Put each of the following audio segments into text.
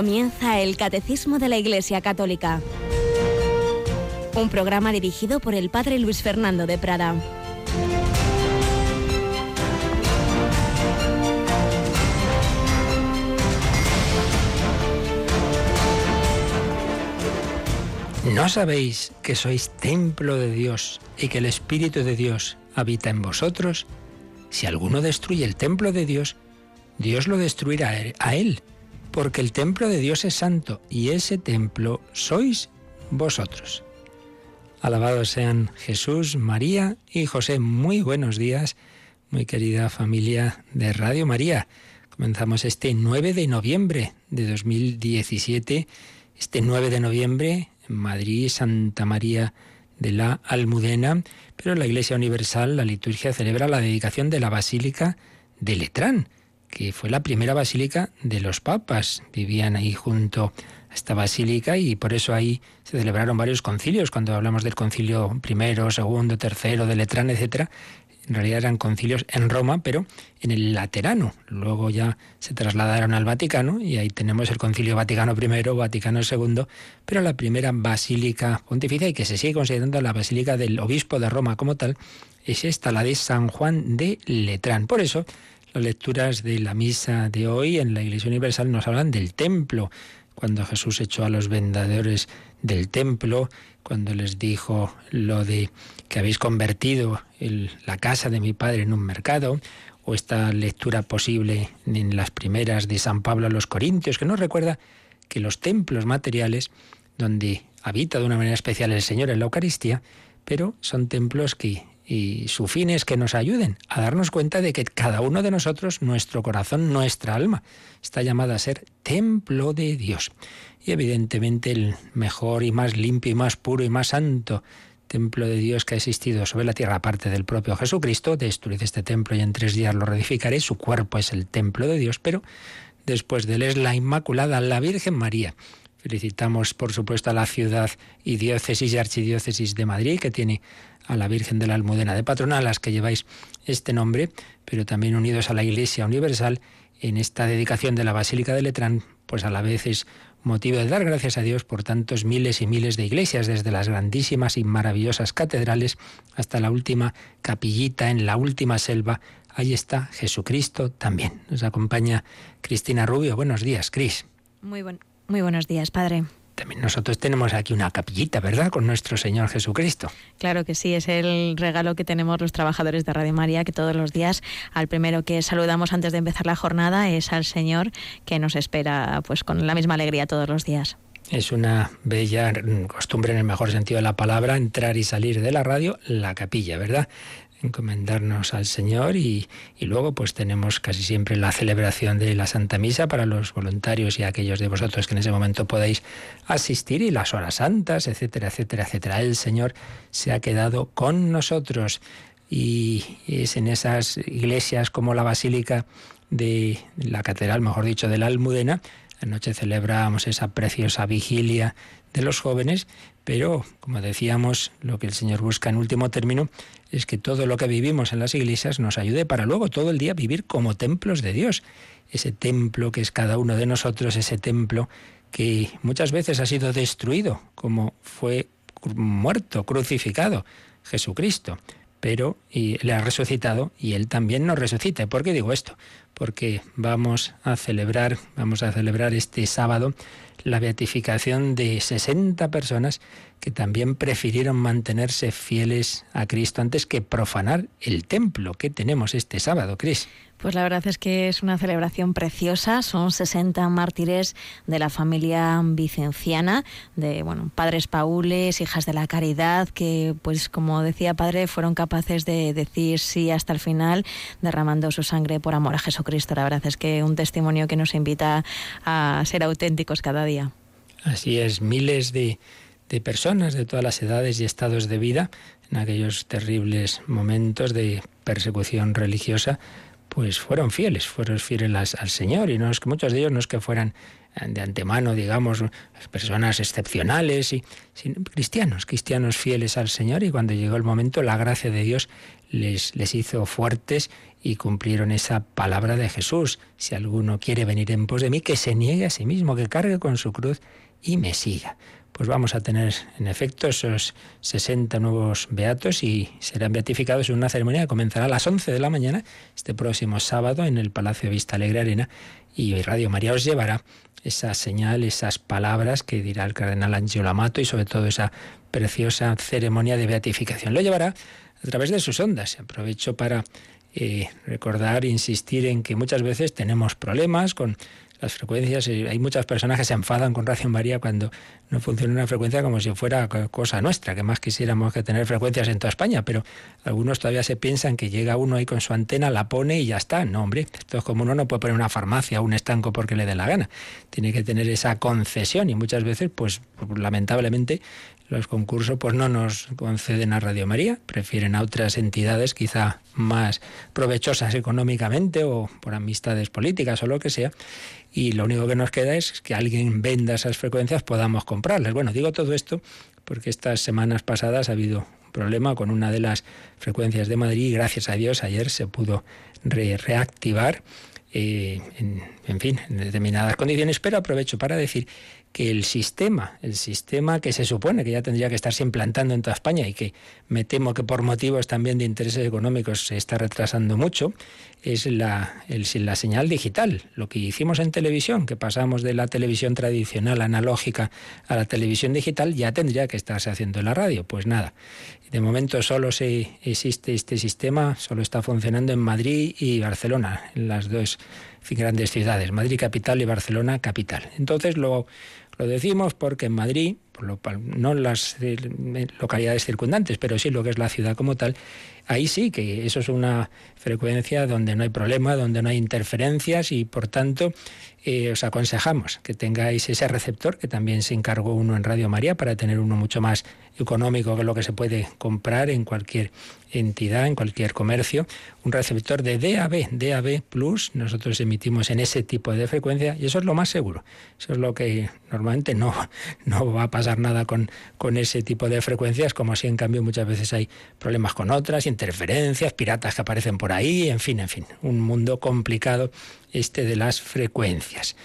Comienza el Catecismo de la Iglesia Católica. Un programa dirigido por el Padre Luis Fernando de Prada. ¿No sabéis que sois templo de Dios y que el Espíritu de Dios habita en vosotros? Si alguno destruye el templo de Dios, Dios lo destruirá a él, porque el templo de Dios es santo y ese templo sois vosotros. Alabados sean Jesús, María y José. Muy buenos días, muy querida familia de Radio María. Comenzamos este 9 de noviembre de 2017, este 9 de noviembre en Madrid, Santa María de la Almudena, pero la Iglesia Universal, la liturgia celebra la dedicación de la Basílica de Letrán que fue la primera basílica de los papas. Vivían ahí junto a esta basílica y por eso ahí se celebraron varios concilios. Cuando hablamos del concilio primero, segundo, tercero, de Letrán, etcétera, en realidad eran concilios en Roma, pero en el Laterano. Luego ya se trasladaron al Vaticano y ahí tenemos el concilio Vaticano I, Vaticano II, pero la primera basílica pontificia y que se sigue considerando la basílica del obispo de Roma como tal, es esta, la de San Juan de Letrán. Por eso las lecturas de la misa de hoy en la Iglesia Universal nos hablan del templo, cuando Jesús echó a los vendedores del templo, cuando les dijo lo de que habéis convertido la casa de mi padre en un mercado, o esta lectura posible en las primeras de San Pablo a los Corintios, que nos recuerda que los templos materiales, donde habita de una manera especial el Señor en la Eucaristía, pero son templos que y su fin es que nos ayuden a darnos cuenta de que cada uno de nosotros, nuestro corazón, nuestra alma, está llamada a ser templo de Dios. Y evidentemente el mejor y más limpio y más puro y más santo templo de Dios que ha existido sobre la tierra, aparte del propio Jesucristo, destruid este templo y en tres días lo reedificaré, su cuerpo es el templo de Dios, pero después de él es la Inmaculada, la Virgen María. Felicitamos, por supuesto, a la ciudad y diócesis y archidiócesis de Madrid, que tiene a la Virgen de la Almudena de patrona, a las que lleváis este nombre, pero también unidos a la Iglesia Universal en esta dedicación de la Basílica de Letrán, pues a la vez es motivo de dar gracias a Dios por tantos miles y miles de iglesias, desde las grandísimas y maravillosas catedrales hasta la última capillita en la última selva. Ahí está Jesucristo también. Nos acompaña Cristina Rubio. Buenos días, Cris. Muy, muy buenos días, Padre también nosotros tenemos aquí una capillita, ¿verdad? Con nuestro Señor Jesucristo. Claro que sí, es el regalo que tenemos los trabajadores de Radio María, que todos los días al primero que saludamos antes de empezar la jornada es al Señor que nos espera pues con la misma alegría todos los días. Es una bella costumbre en el mejor sentido de la palabra entrar y salir de la radio, la capilla, ¿verdad? Encomendarnos al Señor y, luego pues tenemos casi siempre la celebración de la Santa Misa para los voluntarios y aquellos de vosotros que en ese momento podéis asistir y las horas santas, etcétera, etcétera, etcétera. El Señor se ha quedado con nosotros y es en esas iglesias como la Basílica de la Catedral, mejor dicho, de la Almudena, Anoche celebramos esa preciosa vigilia de los jóvenes, pero como decíamos, lo que el Señor busca en último término es que todo lo que vivimos en las iglesias nos ayude para luego todo el día vivir como templos de Dios. Ese templo que es cada uno de nosotros, ese templo que muchas veces ha sido destruido, como fue muerto, crucificado Jesucristo pero y le ha resucitado y él también nos resucite. ¿Por qué digo esto? Porque vamos a celebrar, vamos a celebrar este sábado la beatificación de 60 personas que también prefirieron mantenerse fieles a Cristo antes que profanar el templo que tenemos este sábado, Cris. Pues la verdad es que es una celebración preciosa. Son 60 mártires de la familia vicenciana, de bueno, padres paules, hijas de la caridad, que, pues como decía padre, fueron capaces de decir sí hasta el final, derramando su sangre por amor a Jesucristo. La verdad es que un testimonio que nos invita a ser auténticos cada día. Así es, miles de, de personas de todas las edades y estados de vida en aquellos terribles momentos de persecución religiosa pues fueron fieles, fueron fieles al, Señor y no es que muchos de ellos no es que fueran de antemano, digamos, personas excepcionales y cristianos, cristianos fieles al Señor y cuando llegó el momento la gracia de Dios les, les hizo fuertes y cumplieron esa palabra de Jesús. Si alguno quiere venir en pos de mí, que se niegue a sí mismo, que cargue con su cruz y me siga. Pues vamos a tener en efecto esos 60 nuevos beatos y serán beatificados en una ceremonia que comenzará a las 11 de la mañana este próximo sábado en el Palacio Vista Alegre Arena y Radio María os llevará esa señal, esas palabras que dirá el cardenal Angelo Amato y sobre todo esa preciosa ceremonia de beatificación. Lo llevará a través de sus ondas. Aprovecho para eh, recordar, insistir en que muchas veces tenemos problemas con las frecuencias. Hay muchas personas que se enfadan con Radio María cuando no funciona una frecuencia como si fuera cosa nuestra, que más quisiéramos que tener frecuencias en toda España, pero algunos todavía se piensan que llega uno ahí con su antena, la pone y ya está. No, hombre, esto es como uno no puede poner una farmacia o un estanco porque le dé la gana. Tiene que tener esa concesión y muchas veces, pues lamentablemente, los concursos pues no nos conceden a Radio María, prefieren a otras entidades quizá más provechosas económicamente o por amistades políticas o lo que sea. Y lo único que nos queda es que alguien venda esas frecuencias, podamos comprarlas. Bueno, digo todo esto porque estas semanas pasadas ha habido un problema con una de las frecuencias de Madrid y gracias a Dios ayer se pudo reactivar. Eh, en, en fin, en determinadas condiciones, pero aprovecho para decir que el sistema, el sistema que se supone que ya tendría que estarse implantando en toda España y que me temo que por motivos también de intereses económicos se está retrasando mucho, es la, la señal digital. Lo que hicimos en televisión, que pasamos de la televisión tradicional analógica a la televisión digital, ya tendría que estarse haciendo en la radio. Pues nada, de momento solo se existe este sistema, solo está funcionando en Madrid y Barcelona, en las dos grandes ciudades, Madrid capital y Barcelona capital. Entonces lo lo decimos porque en Madrid, por lo, no las localidades circundantes, pero sí lo que es la ciudad como tal, ahí sí que eso es una frecuencia donde no hay problema, donde no hay interferencias y por tanto eh, os aconsejamos que tengáis ese receptor que también se encargó uno en Radio María para tener uno mucho más económico que lo que se puede comprar en cualquier entidad, en cualquier comercio, un receptor de DAB, DAB Plus, nosotros emitimos en ese tipo de frecuencia y eso es lo más seguro. Eso es lo que normalmente no, no va a pasar nada con, con ese tipo de frecuencias, como si en cambio muchas veces hay problemas con otras, interferencias, piratas que aparecen por ahí, en fin, en fin, un mundo complicado este de las frecuencias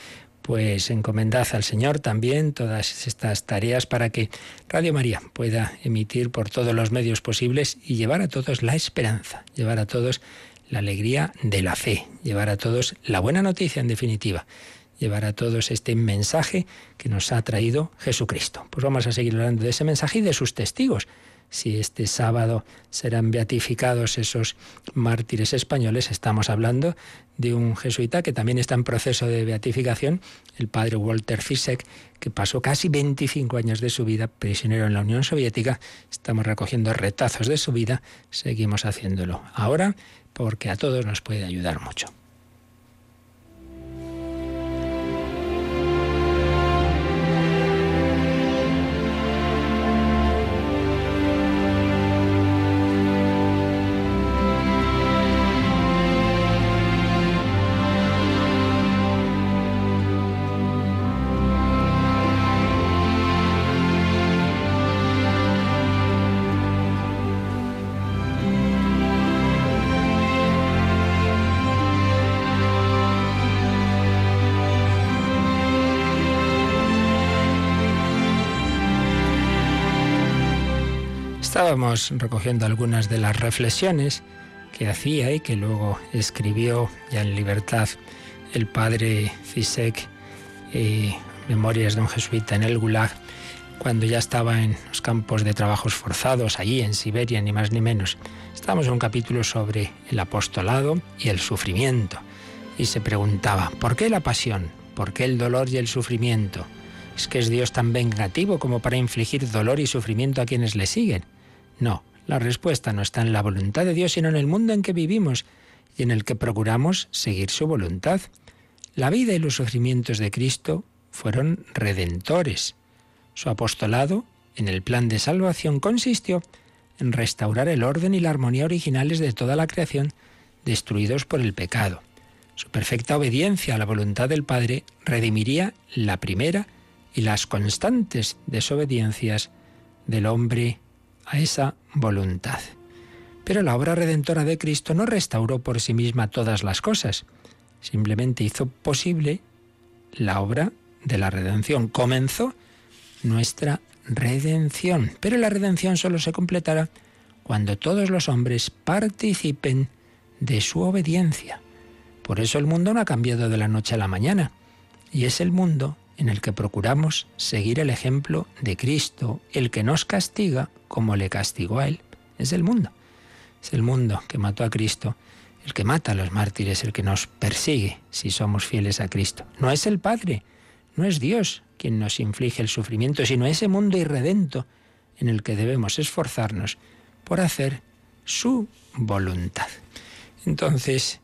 pues encomendad al Señor también todas estas tareas para que Radio María pueda emitir por todos los medios posibles y llevar a todos la esperanza, llevar a todos la alegría de la fe, llevar a todos la buena noticia en definitiva, llevar a todos este mensaje que nos ha traído Jesucristo. Pues vamos a seguir hablando de ese mensaje y de sus testigos si este sábado serán beatificados esos mártires españoles, estamos hablando de un jesuita que también está en proceso de beatificación, el padre Walter Fisek, que pasó casi 25 años de su vida prisionero en la Unión Soviética. Estamos recogiendo retazos de su vida, seguimos haciéndolo ahora porque a todos nos puede ayudar mucho. Estábamos recogiendo algunas de las reflexiones que hacía y que luego escribió ya en libertad el padre Fisek, eh, Memorias de un jesuita en el Gulag, cuando ya estaba en los campos de trabajos forzados, allí en Siberia, ni más ni menos. Estábamos en un capítulo sobre el apostolado y el sufrimiento. Y se preguntaba, ¿por qué la pasión? ¿Por qué el dolor y el sufrimiento? ¿Es que es Dios tan vengativo como para infligir dolor y sufrimiento a quienes le siguen? No, la respuesta no está en la voluntad de Dios, sino en el mundo en que vivimos y en el que procuramos seguir su voluntad. La vida y los sufrimientos de Cristo fueron redentores. Su apostolado, en el plan de salvación, consistió en restaurar el orden y la armonía originales de toda la creación destruidos por el pecado. Su perfecta obediencia a la voluntad del Padre redimiría la primera y las constantes desobediencias del hombre a esa voluntad. Pero la obra redentora de Cristo no restauró por sí misma todas las cosas, simplemente hizo posible la obra de la redención. Comenzó nuestra redención, pero la redención solo se completará cuando todos los hombres participen de su obediencia. Por eso el mundo no ha cambiado de la noche a la mañana, y es el mundo en el que procuramos seguir el ejemplo de Cristo, el que nos castiga como le castigó a Él. Es el mundo. Es el mundo que mató a Cristo, el que mata a los mártires, el que nos persigue si somos fieles a Cristo. No es el Padre, no es Dios quien nos inflige el sufrimiento, sino ese mundo irredento en el que debemos esforzarnos por hacer su voluntad. Entonces,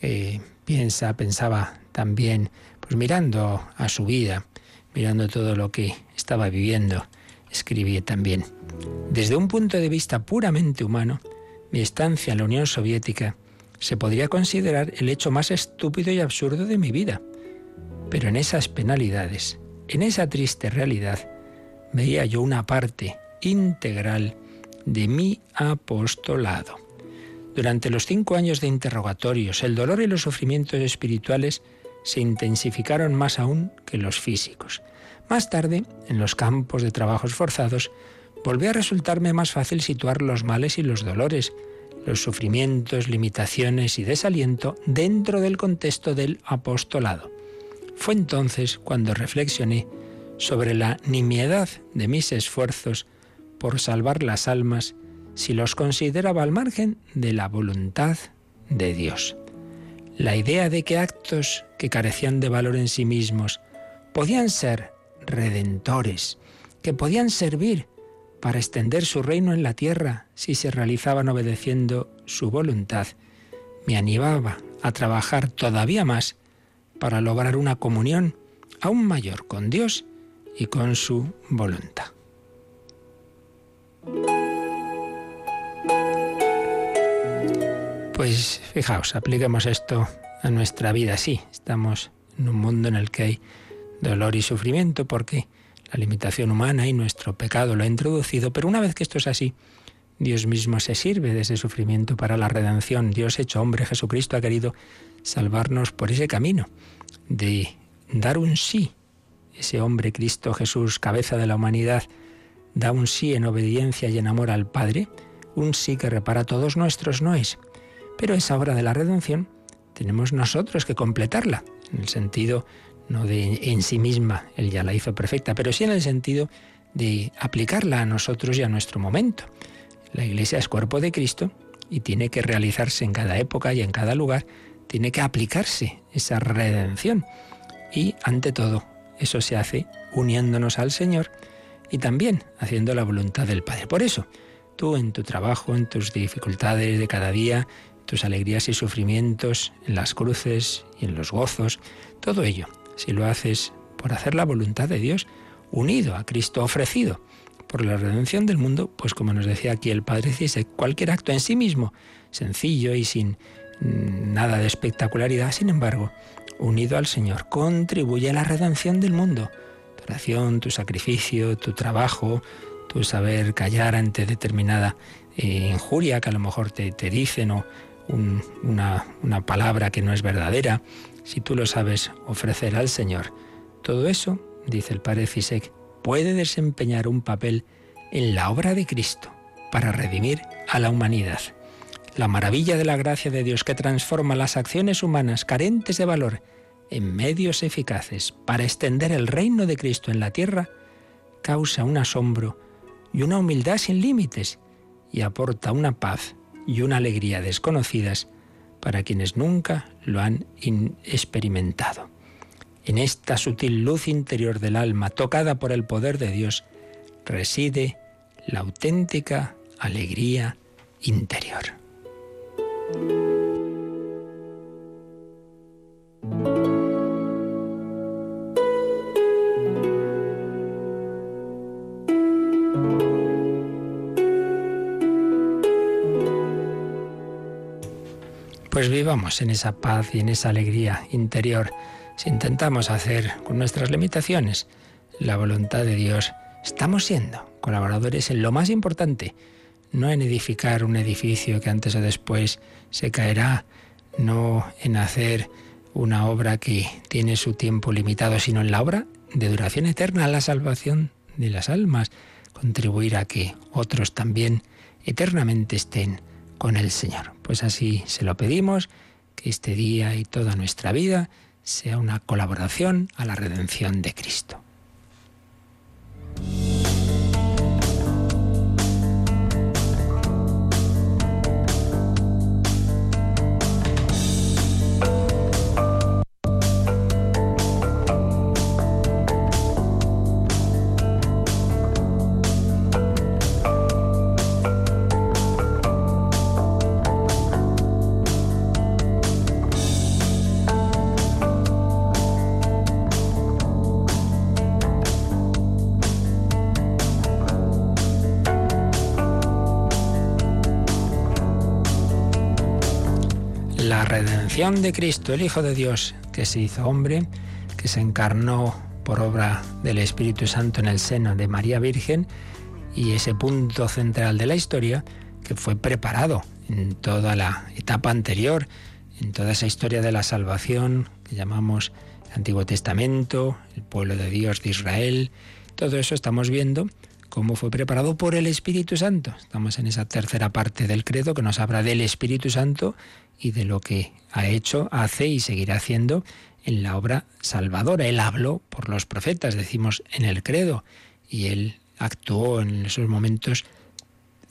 eh, piensa, pensaba también, pues mirando a su vida, mirando todo lo que estaba viviendo, escribí también, desde un punto de vista puramente humano, mi estancia en la Unión Soviética se podría considerar el hecho más estúpido y absurdo de mi vida. Pero en esas penalidades, en esa triste realidad, veía yo una parte integral de mi apostolado. Durante los cinco años de interrogatorios, el dolor y los sufrimientos espirituales se intensificaron más aún que los físicos. Más tarde, en los campos de trabajos forzados, volvió a resultarme más fácil situar los males y los dolores, los sufrimientos, limitaciones y desaliento dentro del contexto del apostolado. Fue entonces cuando reflexioné sobre la nimiedad de mis esfuerzos por salvar las almas si los consideraba al margen de la voluntad de Dios. La idea de que actos que carecían de valor en sí mismos podían ser redentores, que podían servir para extender su reino en la tierra si se realizaban obedeciendo su voluntad, me animaba a trabajar todavía más para lograr una comunión aún mayor con Dios y con su voluntad. Pues fijaos, apliquemos esto a nuestra vida. Sí, estamos en un mundo en el que hay dolor y sufrimiento porque la limitación humana y nuestro pecado lo ha introducido, pero una vez que esto es así, Dios mismo se sirve de ese sufrimiento para la redención. Dios hecho hombre, Jesucristo, ha querido salvarnos por ese camino de dar un sí. Ese hombre, Cristo Jesús, cabeza de la humanidad, da un sí en obediencia y en amor al Padre, un sí que repara todos nuestros noes. Pero esa obra de la redención tenemos nosotros que completarla, en el sentido no de en sí misma, Él ya la hizo perfecta, pero sí en el sentido de aplicarla a nosotros y a nuestro momento. La Iglesia es cuerpo de Cristo y tiene que realizarse en cada época y en cada lugar, tiene que aplicarse esa redención. Y ante todo, eso se hace uniéndonos al Señor y también haciendo la voluntad del Padre. Por eso, tú en tu trabajo, en tus dificultades de cada día, tus alegrías y sufrimientos, en las cruces y en los gozos, todo ello, si lo haces por hacer la voluntad de Dios, unido a Cristo ofrecido por la redención del mundo, pues como nos decía aquí el Padre dice cualquier acto en sí mismo, sencillo y sin mm, nada de espectacularidad, sin embargo, unido al Señor, contribuye a la redención del mundo. Tu oración, tu sacrificio, tu trabajo, tu saber callar ante determinada eh, injuria que a lo mejor te, te dicen o una, una palabra que no es verdadera, si tú lo sabes ofrecer al Señor, todo eso, dice el padre Fisek, puede desempeñar un papel en la obra de Cristo para redimir a la humanidad. La maravilla de la gracia de Dios que transforma las acciones humanas carentes de valor en medios eficaces para extender el reino de Cristo en la tierra causa un asombro y una humildad sin límites y aporta una paz y una alegría desconocidas para quienes nunca lo han experimentado. En esta sutil luz interior del alma, tocada por el poder de Dios, reside la auténtica alegría interior. Vivamos en esa paz y en esa alegría interior. Si intentamos hacer con nuestras limitaciones la voluntad de Dios, estamos siendo colaboradores en lo más importante, no en edificar un edificio que antes o después se caerá, no en hacer una obra que tiene su tiempo limitado, sino en la obra de duración eterna, la salvación de las almas, contribuir a que otros también eternamente estén con el Señor. Pues así se lo pedimos, que este día y toda nuestra vida sea una colaboración a la redención de Cristo. De Cristo, el Hijo de Dios, que se hizo hombre, que se encarnó por obra del Espíritu Santo en el seno de María Virgen, y ese punto central de la historia que fue preparado en toda la etapa anterior, en toda esa historia de la salvación que llamamos Antiguo Testamento, el pueblo de Dios de Israel, todo eso estamos viendo cómo fue preparado por el Espíritu Santo. Estamos en esa tercera parte del credo que nos habla del Espíritu Santo y de lo que ha hecho, hace y seguirá haciendo en la obra salvadora. Él habló por los profetas, decimos en el credo, y él actuó en esos momentos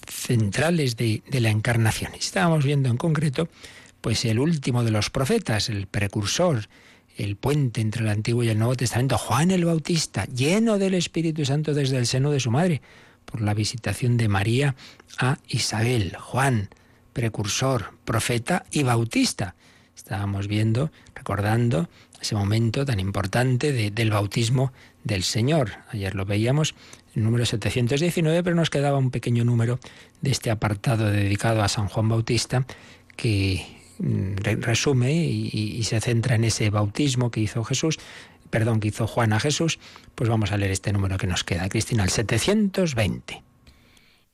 centrales de, la encarnación. Estábamos viendo en concreto, pues el último de los profetas, el precursor, el puente entre el Antiguo y el Nuevo Testamento, Juan el Bautista, lleno del Espíritu Santo desde el seno de su madre, por la visitación de María a Isabel. Juan, precursor, profeta y bautista. Estábamos viendo, recordando ese momento tan importante del bautismo del Señor. Ayer lo veíamos, el número 719, pero nos quedaba un pequeño número de este apartado dedicado a San Juan Bautista que resume y, y se centra en ese bautismo que hizo Jesús, perdón, que hizo Juan a Jesús. Pues vamos a leer este número que nos queda, Cristina, el 720.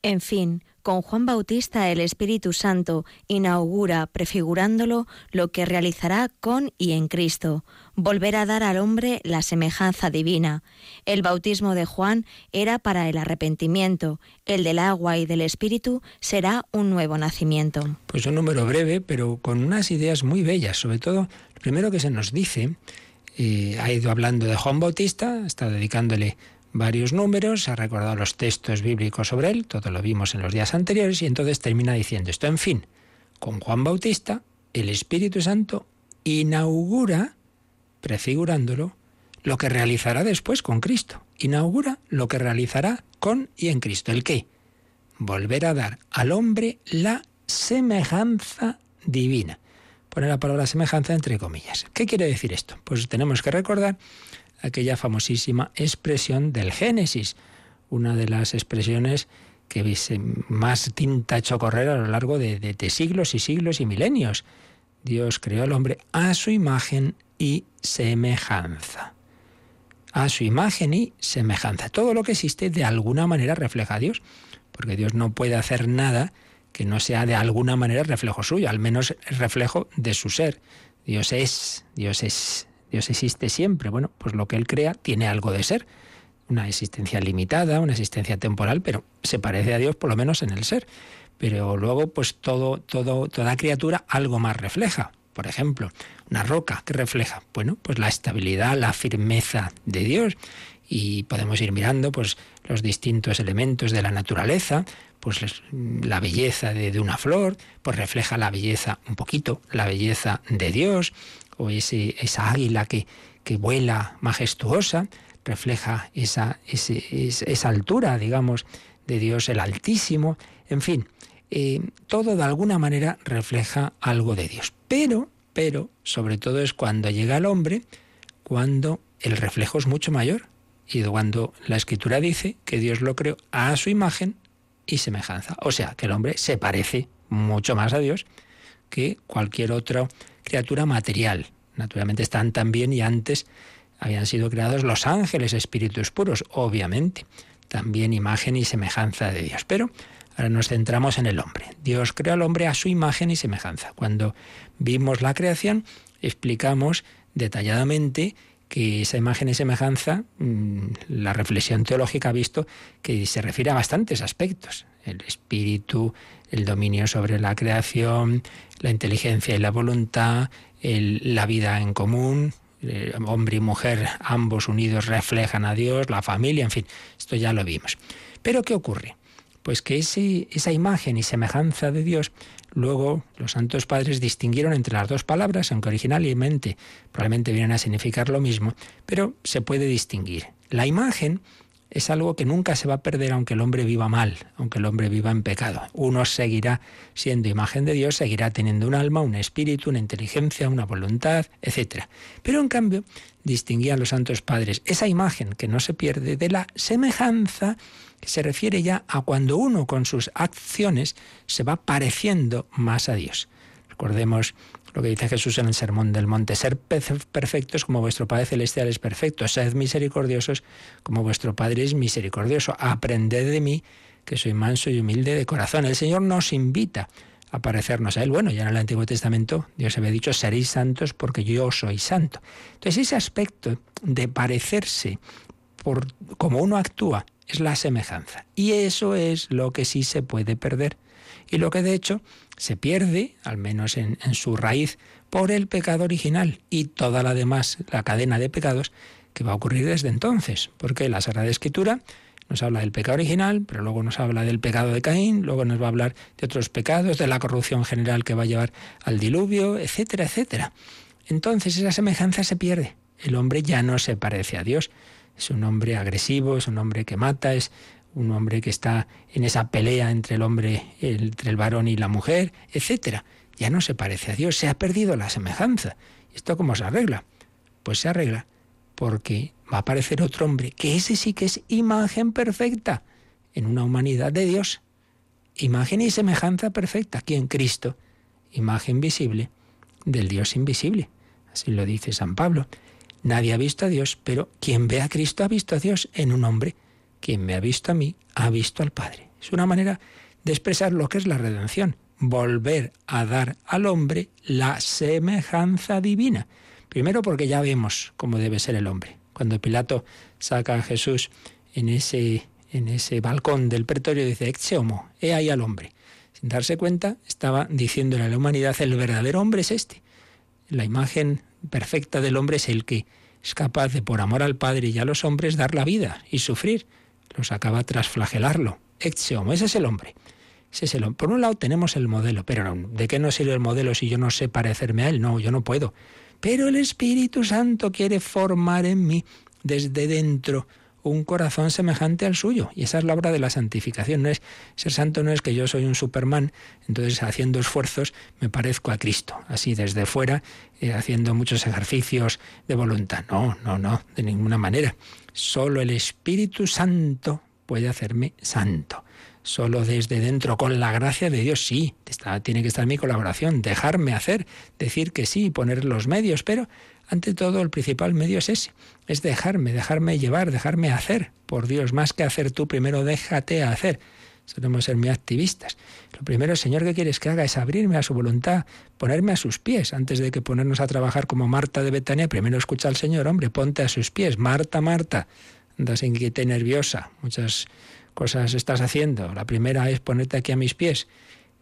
En fin, con Juan Bautista el Espíritu Santo inaugura, prefigurándolo, lo que realizará con y en Cristo, volver a dar al hombre la semejanza divina. El bautismo de Juan era para el arrepentimiento, el del agua y del Espíritu será un nuevo nacimiento. Pues un número breve, pero con unas ideas muy bellas, sobre todo primero que se nos dice, eh, ha ido hablando de Juan Bautista, está dedicándole varios números, ha recordado los textos bíblicos sobre él, todo lo vimos en los días anteriores, y entonces termina diciendo esto, en fin, con Juan Bautista, el Espíritu Santo inaugura, prefigurándolo, lo que realizará después con Cristo. Inaugura lo que realizará con y en Cristo. ¿El qué? Volver a dar al hombre la semejanza divina. Poner la palabra semejanza entre comillas. ¿Qué quiere decir esto? Pues tenemos que recordar aquella famosísima expresión del Génesis, una de las expresiones que más tinta ha hecho correr a lo largo de, de siglos y siglos y milenios. Dios creó al hombre a su imagen y semejanza. A su imagen y semejanza. Todo lo que existe de alguna manera refleja a Dios, porque Dios no puede hacer nada que no sea de alguna manera reflejo suyo, al menos reflejo de su ser. Dios es, Dios es Dios existe siempre. Bueno, pues lo que Él crea tiene algo de ser. Una existencia limitada, una existencia temporal, pero se parece a Dios por lo menos en el ser. Pero luego, pues todo, todo, toda criatura algo más refleja. Por ejemplo, una roca que refleja, bueno, pues la estabilidad, la firmeza de Dios. Y podemos ir mirando, pues, los distintos elementos de la naturaleza, pues la belleza de, de, una flor, pues refleja la belleza un poquito, la belleza de Dios, o esa águila que, que vuela majestuosa, refleja esa, esa altura, digamos, de Dios el Altísimo, en fin, eh, todo de alguna manera refleja algo de Dios. Pero, pero, sobre todo es cuando llega el hombre, cuando el reflejo es mucho mayor y cuando la escritura dice que Dios lo creó a su imagen y semejanza. O sea, que el hombre se parece mucho más a Dios que cualquier otra criatura material. Naturalmente están también y antes habían sido creados los ángeles, espíritus puros, obviamente, también imagen y semejanza de Dios. Pero ahora nos centramos en el hombre. Dios creó al hombre a su imagen y semejanza. Cuando vimos la creación, explicamos detalladamente que esa imagen y semejanza, mm, la reflexión teológica ha visto que se refiere a bastantes aspectos. El espíritu, el dominio sobre la creación, la inteligencia y la voluntad, la vida en común, eh, hombre y mujer, ambos unidos reflejan a Dios, la familia, en fin, esto ya lo vimos. Pero ¿qué ocurre? Pues que ese, esa imagen y semejanza de Dios, luego los santos padres distinguieron entre las dos palabras, aunque originalmente probablemente vienen a significar lo mismo, pero se puede distinguir. La imagen es algo que nunca se va a perder aunque el hombre viva mal, aunque el hombre viva en pecado. Uno seguirá siendo imagen de Dios, seguirá teniendo un alma, un espíritu, una inteligencia, una voluntad, etc. Pero en cambio, distinguían los santos padres esa imagen que no se pierde de la semejanza que se refiere ya a cuando uno con sus acciones se va pareciendo más a Dios. Recordemos lo que dice Jesús en el Sermón del Monte, ser perfectos como vuestro Padre Celestial es perfecto, sed misericordiosos como vuestro Padre es misericordioso, aprended de mí que soy manso y humilde de corazón. El Señor nos invita a parecernos a Él. Bueno, ya en el Antiguo Testamento Dios había dicho, seréis santos porque yo soy santo. Entonces ese aspecto de parecerse por cómo uno actúa es la semejanza. Y eso es lo que sí se puede perder. Y lo que de hecho se pierde, al menos en, su raíz, por el pecado original y toda la demás, la cadena de pecados que va a ocurrir desde entonces. Porque la Sagrada Escritura nos habla del pecado original, pero luego nos habla del pecado de Caín, luego nos va a hablar de otros pecados, de la corrupción general que va a llevar al diluvio, etcétera, etcétera. Entonces esa semejanza se pierde. El hombre ya no se parece a Dios. Es un hombre agresivo, es un hombre que mata, es un hombre que está en esa pelea entre el hombre, entre el varón y la mujer, etcétera. Ya no se parece a Dios, se ha perdido la semejanza. ¿Esto cómo se arregla? Pues se arregla porque va a aparecer otro hombre, que ese sí que es imagen perfecta en una humanidad de Dios. Imagen y semejanza perfecta aquí en Cristo. Imagen visible del Dios invisible. Así lo dice San Pablo. Nadie ha visto a Dios, pero quien ve a Cristo ha visto a Dios en un hombre. Quien me ha visto a mí, ha visto al Padre. Es una manera de expresar lo que es la redención, volver a dar al hombre la semejanza divina. Primero porque ya vemos cómo debe ser el hombre. Cuando Pilato saca a Jesús en ese, en ese balcón del pretorio, dice, Exe homo, he ahí al hombre. Sin darse cuenta, estaba diciéndole a la humanidad, el verdadero hombre es este. La imagen perfecta del hombre es el que es capaz de, por amor al Padre y a los hombres, dar la vida y sufrir los acaba tras flagelarlo. Ese es el hombre. Ese es el hombre. Por un lado tenemos el modelo, pero ¿de qué no sirve el modelo si yo no sé parecerme a él? No, yo no puedo. Pero el Espíritu Santo quiere formar en mí desde dentro un corazón semejante al suyo. Y esa es la obra de la santificación. No es ser santo no es que yo soy un Superman, entonces haciendo esfuerzos me parezco a Cristo, así desde fuera, eh, haciendo muchos ejercicios de voluntad. No, no, no, de ninguna manera. Solo el Espíritu Santo puede hacerme santo. Solo desde dentro, con la gracia de Dios, sí, está, tiene que estar mi colaboración, dejarme hacer, decir que sí, poner los medios, pero ante todo el principal medio es ese, es dejarme, dejarme llevar, dejarme hacer. Por Dios, más que hacer tú, primero déjate hacer. Solemos ser muy activistas. Lo primero, Señor, que quieres que haga es abrirme a su voluntad, ponerme a sus pies, antes de que ponernos a trabajar como Marta de Betania. Primero escucha al Señor, hombre, ponte a sus pies. Marta, Marta, andas inquieta y nerviosa. Muchas cosas estás haciendo. La primera es ponerte aquí a mis pies.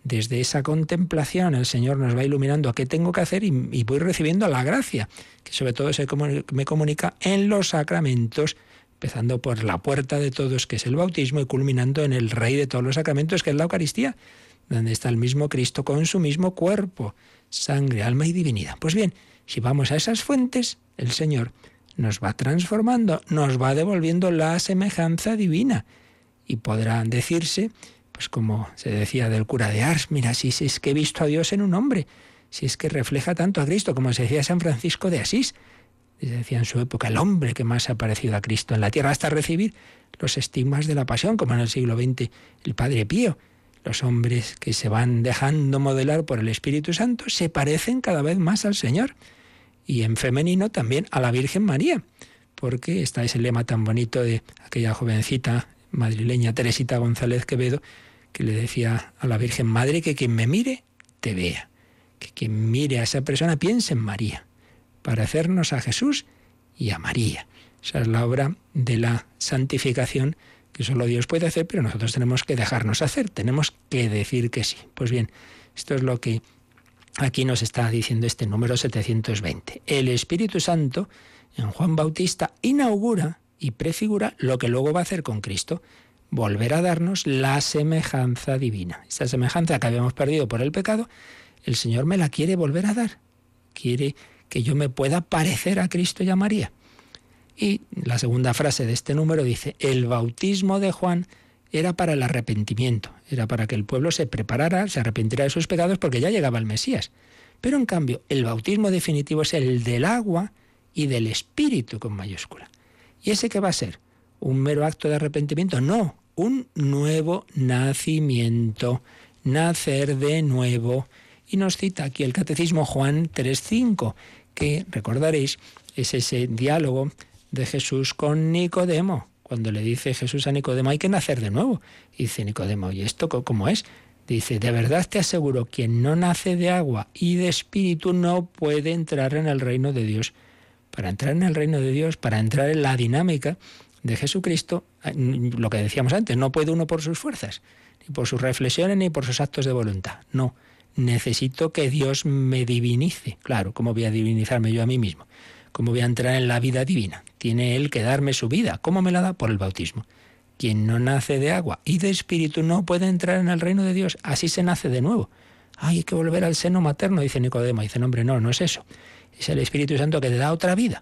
Desde esa contemplación el Señor nos va iluminando a qué tengo que hacer y, voy recibiendo la gracia, que sobre todo se me comunica en los sacramentos empezando por la puerta de todos, que es el bautismo, y culminando en el rey de todos los sacramentos, que es la Eucaristía, donde está el mismo Cristo con su mismo cuerpo, sangre, alma y divinidad. Pues bien, si vamos a esas fuentes, el Señor nos va transformando, nos va devolviendo la semejanza divina. Y podrá decirse, pues como se decía del cura de Ars, mira, si es que he visto a Dios en un hombre, si es que refleja tanto a Cristo, como se decía San Francisco de Asís, decía en su época, el hombre que más ha parecido a Cristo en la tierra, hasta recibir los estigmas de la pasión, como en el siglo XX el Padre Pío. los hombres que se van dejando modelar por el Espíritu Santo se parecen cada vez más al Señor. Y en femenino también a la Virgen María, porque está ese lema tan bonito de aquella jovencita madrileña Teresita González Quevedo, que le decía a la Virgen Madre que quien me mire, te vea. Que quien mire a esa persona piense en María, para hacernos a Jesús y a María. Esa es la obra de la santificación que solo Dios puede hacer, pero nosotros tenemos que dejarnos hacer, tenemos que decir que sí. Pues bien, esto es lo que aquí nos está diciendo este número 720. El Espíritu Santo en Juan Bautista inaugura y prefigura lo que luego va a hacer con Cristo, volver a darnos la semejanza divina. Esa semejanza que habíamos perdido por el pecado, el Señor me la quiere volver a dar. Quiere que yo me pueda parecer a Cristo y a María. Y la segunda frase de este número dice, el bautismo de Juan era para el arrepentimiento, era para que el pueblo se preparara, se arrepentiera de sus pecados porque ya llegaba el Mesías. Pero en cambio, el bautismo definitivo es el del agua y del espíritu con mayúscula. ¿Y ese qué va a ser? ¿Un mero acto de arrepentimiento? No, un nuevo nacimiento, nacer de nuevo. Y nos cita aquí el Catecismo Juan 3.5, que recordaréis es ese diálogo de Jesús con Nicodemo. Cuando le dice Jesús a Nicodemo, hay que nacer de nuevo. dice Nicodemo, ¿y esto cómo es? Dice, de verdad te aseguro, quien no nace de agua y de espíritu no puede entrar en el reino de Dios. Para entrar en el reino de Dios, para entrar en la dinámica de Jesucristo, lo que decíamos antes, no puede uno por sus fuerzas, ni por sus reflexiones, ni por sus actos de voluntad. No, necesito que Dios me divinice. Claro, ¿cómo voy a divinizarme yo a mí mismo? ¿Cómo voy a entrar en la vida divina? Tiene Él que darme su vida. ¿Cómo me la da? Por el bautismo. Quien no nace de agua y de espíritu no puede entrar en el reino de Dios. Así se nace de nuevo. Ay, hay que volver al seno materno, dice Nicodemo. Dice, hombre, no, no es eso. Es el Espíritu Santo que te da otra vida.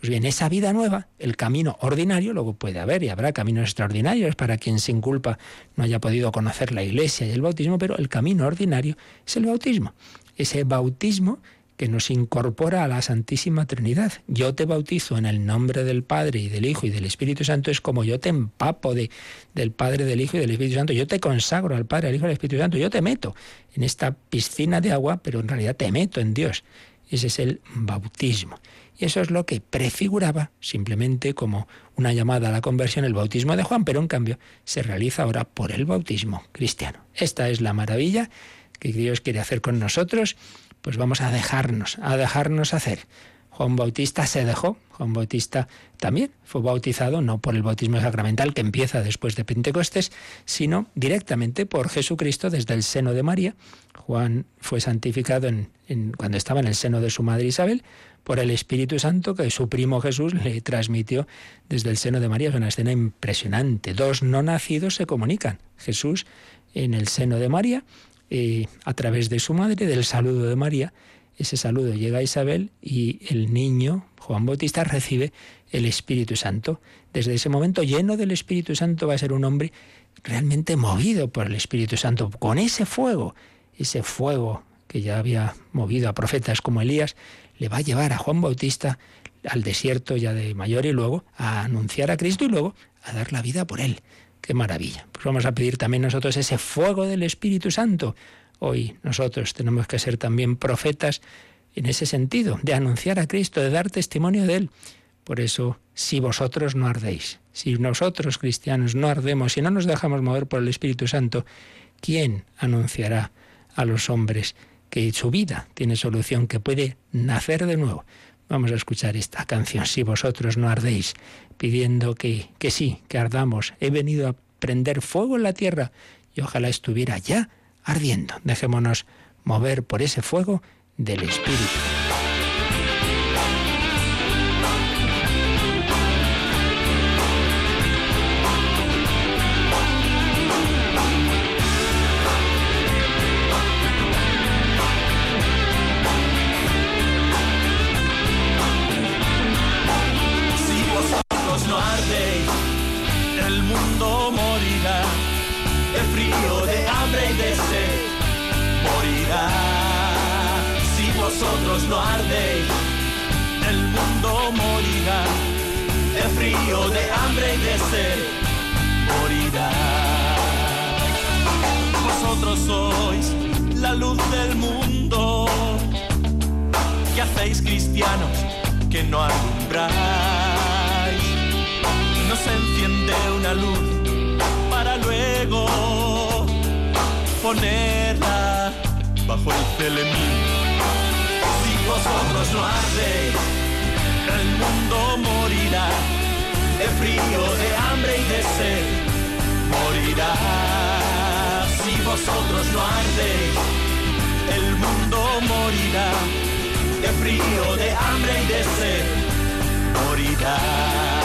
Pues bien, esa vida nueva, el camino ordinario, luego puede haber y habrá caminos extraordinarios para quien sin culpa no haya podido conocer la iglesia y el bautismo, pero el camino ordinario es el bautismo. Ese bautismo que nos incorpora a la Santísima Trinidad. Yo te bautizo en el nombre del Padre y del Hijo y del Espíritu Santo, es como yo te empapo de, del Padre, del Hijo y del Espíritu Santo, yo te consagro al Padre, al Hijo y al Espíritu Santo, yo te meto en esta piscina de agua, pero en realidad te meto en Dios. Ese es el bautismo. Y eso es lo que prefiguraba simplemente como una llamada a la conversión el bautismo de Juan, pero en cambio se realiza ahora por el bautismo cristiano. Esta es la maravilla que Dios quiere hacer con nosotros pues vamos a dejarnos, a dejarnos hacer. Juan Bautista se dejó, Juan Bautista también fue bautizado, no por el bautismo sacramental que empieza después de Pentecostés, sino directamente por Jesucristo desde el seno de María. Juan fue santificado en, cuando estaba en el seno de su madre Isabel por el Espíritu Santo que su primo Jesús le transmitió desde el seno de María. Es una escena impresionante. Dos no nacidos se comunican. Jesús en el seno de María eh, a través de su madre, del saludo de María. Ese saludo llega a Isabel y el niño, Juan Bautista, recibe el Espíritu Santo. Desde ese momento, lleno del Espíritu Santo, va a ser un hombre realmente movido por el Espíritu Santo, con ese fuego, ese fuego que ya había movido a profetas como Elías, le va a llevar a Juan Bautista al desierto ya de mayor y luego a anunciar a Cristo y luego a dar la vida por él. Qué maravilla. Pues vamos a pedir también nosotros ese fuego del Espíritu Santo. Hoy nosotros tenemos que ser también profetas en ese sentido, de anunciar a Cristo, de dar testimonio de Él. Por eso, si vosotros no ardéis, si nosotros cristianos no ardemos, si no nos dejamos mover por el Espíritu Santo, ¿quién anunciará a los hombres que su vida tiene solución, que puede nacer de nuevo? Vamos a escuchar esta canción, Si vosotros no ardéis, pidiendo que, que sí, que ardamos. He venido a prender fuego en la tierra y ojalá estuviera ya ardiendo. Dejémonos mover por ese fuego del Espíritu. No ardéis, el mundo morirá, de frío, de hambre y de sed, morirá. la luz del mundo. ¿Qué hacéis cristianos que no alumbráis? No se enciende una luz para luego ponerla bajo el celemín. Vosotros no ardéis, el mundo morirá de frío, de hambre y de sed. Morirá si vosotros no ardéis, el mundo morirá de frío, de hambre y de sed. Morirá.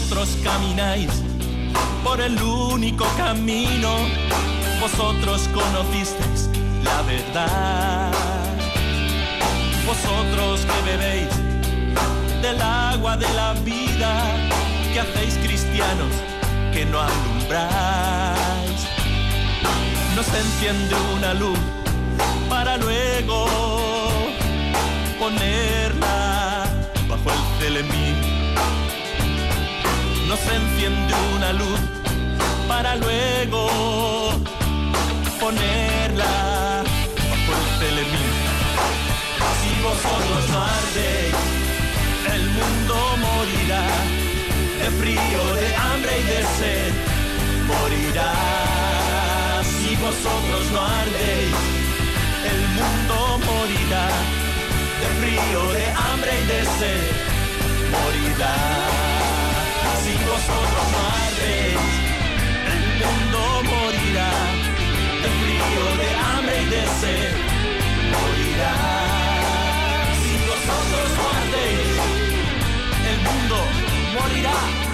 Vosotros camináis por el único camino, vosotros conocisteis la verdad. Vosotros que bebéis del agua de la vida, que hacéis cristianos que no alumbráis. No se enciende una luz para luego ponerla bajo el telemín no se enciende una luz para luego ponerla bajo el telemín. Si vosotros no ardéis, el mundo morirá de frío, de hambre y de sed. Morirá si vosotros no ardéis, el mundo morirá de frío, de hambre y de sed. Morirá si vosotros no el mundo morirá de frío, de hambre y de sed. Morirá si vosotros no el mundo morirá.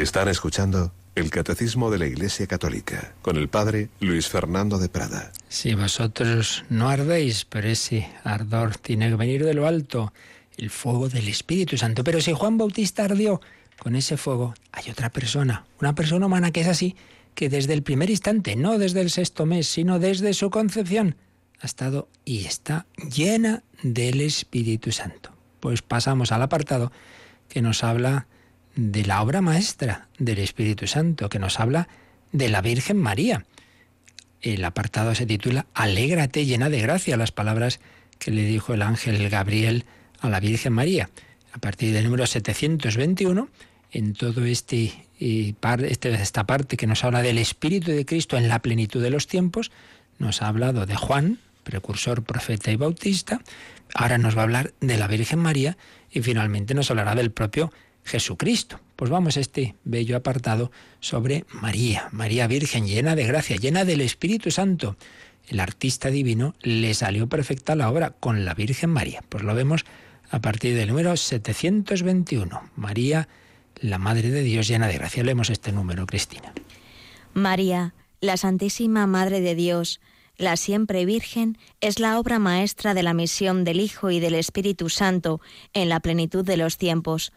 Están escuchando el Catecismo de la Iglesia Católica con el Padre Luis Fernando de Prada. Si vosotros no ardéis, pero ese ardor tiene que venir de lo alto, el fuego del Espíritu Santo. Pero si Juan Bautista ardió con ese fuego, hay otra persona, una persona humana que es así, que desde el primer instante, no desde el sexto mes, sino desde su concepción, ha estado y está llena del Espíritu Santo. Pues pasamos al apartado que nos habla la obra maestra del Espíritu Santo, que nos habla de la Virgen María. El apartado se titula Alégrate llena de gracia, las palabras que le dijo el ángel Gabriel a la Virgen María. A partir del número 721, en todo este, eh, este, esta parte que nos habla del Espíritu de Cristo en la plenitud de los tiempos, nos ha hablado de Juan, precursor, profeta y bautista, ahora nos va a hablar de la Virgen María y finalmente nos hablará del propio Jesucristo. Pues vamos a este bello apartado sobre María, María Virgen, llena de gracia, llena del Espíritu Santo. El artista divino le salió perfecta la obra con la Virgen María. Pues lo vemos a partir del número 721. María, la Madre de Dios, llena de gracia. Leemos este número, Cristina. María, la Santísima Madre de Dios, la siempre Virgen, es la obra maestra de la misión del Hijo y del Espíritu Santo en la plenitud de los tiempos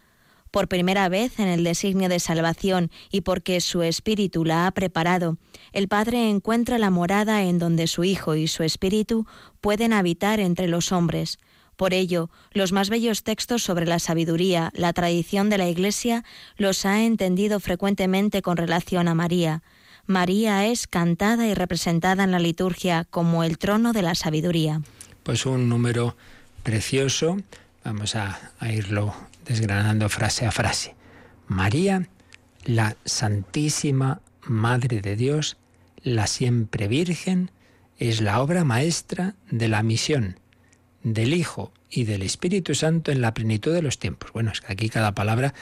por primera vez en el designio de salvación y porque su Espíritu la ha preparado, el Padre encuentra la morada en donde su Hijo y su Espíritu pueden habitar entre los hombres. Por ello, los más bellos textos sobre la sabiduría, la tradición de la Iglesia, los ha entendido frecuentemente con relación a María. María es cantada y representada en la liturgia como el trono de la sabiduría. Pues un número precioso. Vamos a, a irlo desgranando frase a frase. María, la Santísima Madre de Dios, la siempre Virgen, es la obra maestra de la misión del Hijo y del Espíritu Santo en la plenitud de los tiempos. Bueno, es que aquí cada palabra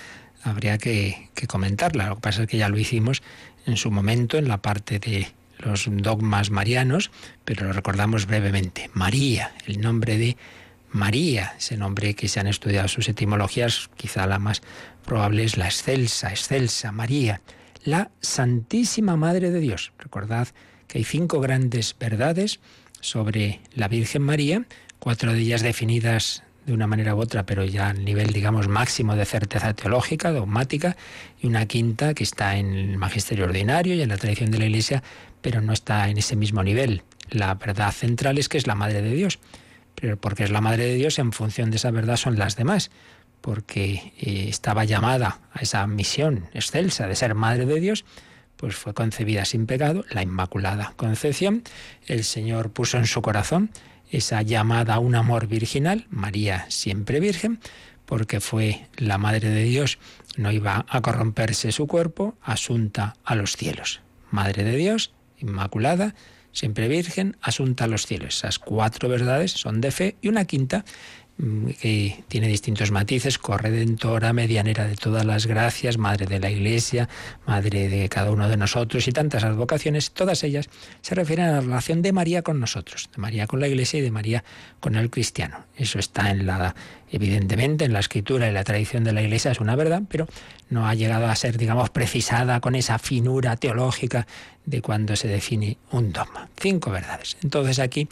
habría que, que comentarla. Lo que pasa es que ya lo hicimos en su momento en la parte de los dogmas marianos, pero lo recordamos brevemente. María, el nombre de María, ese nombre que se han estudiado sus etimologías, quizá la más probable es la excelsa, excelsa María, la Santísima Madre de Dios. Recordad que hay cinco grandes verdades sobre la Virgen María, cuatro de ellas definidas de una manera u otra, pero ya al nivel, digamos, máximo de certeza teológica, dogmática, y una quinta que está en el magisterio ordinario y en la tradición de la Iglesia, pero no está en ese mismo nivel. La verdad central es que es la Madre de Dios, pero porque es la Madre de Dios, en función de esa verdad son las demás, porque eh, estaba llamada a esa misión excelsa de ser Madre de Dios, pues fue concebida sin pecado, la Inmaculada Concepción, el Señor puso en su corazón esa llamada a un amor virginal, María siempre virgen, porque fue la Madre de Dios, no iba a corromperse su cuerpo, asunta a los cielos. Madre de Dios, Inmaculada, siempre virgen, asunta a los cielos. Esas cuatro verdades son de fe y una quinta que tiene distintos matices, corredentora, medianera de todas las gracias, madre de la Iglesia, madre de cada uno de nosotros y tantas advocaciones, todas ellas se refieren a la relación de María con nosotros, de María con la Iglesia y de María con el cristiano. Eso está en la evidentemente en la escritura y la tradición de la Iglesia es una verdad, pero no ha llegado a ser, digamos, precisada con esa finura teológica de cuando se define un dogma. Cinco verdades. Entonces aquí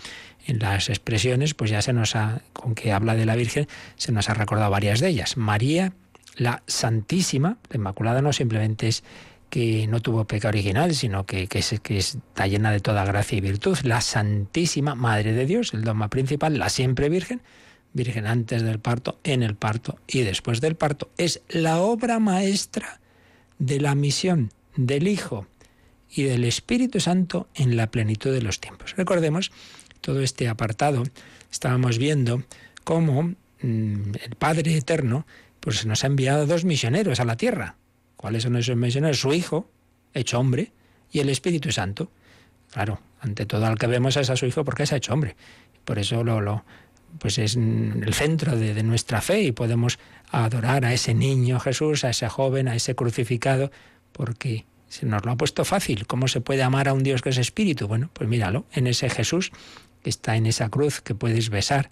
en las expresiones, pues ya se nos ha, con que habla de la Virgen, se nos ha recordado varias de ellas. María, la Santísima, la Inmaculada no simplemente es que no tuvo pecado original, sino que, que, que, está llena de toda gracia y virtud. La Santísima Madre de Dios, el dogma principal, la siempre Virgen, Virgen antes del parto, en el parto y después del parto. Es la obra maestra de la misión del Hijo y del Espíritu Santo en la plenitud de los tiempos. Recordemos todo este apartado, estábamos viendo cómo mm, el Padre Eterno pues nos ha enviado dos misioneros a la tierra. ¿Cuáles son esos misioneros? Su Hijo, hecho hombre, y el Espíritu Santo. Claro, ante todo al que vemos es a su Hijo porque es hecho hombre. Por eso lo, pues es el centro de, de nuestra fe y podemos adorar a ese niño Jesús, a ese joven, a ese crucificado, porque se nos lo ha puesto fácil. ¿Cómo se puede amar a un Dios que es espíritu? Bueno, pues míralo, en ese Jesús que está en esa cruz que puedes besar,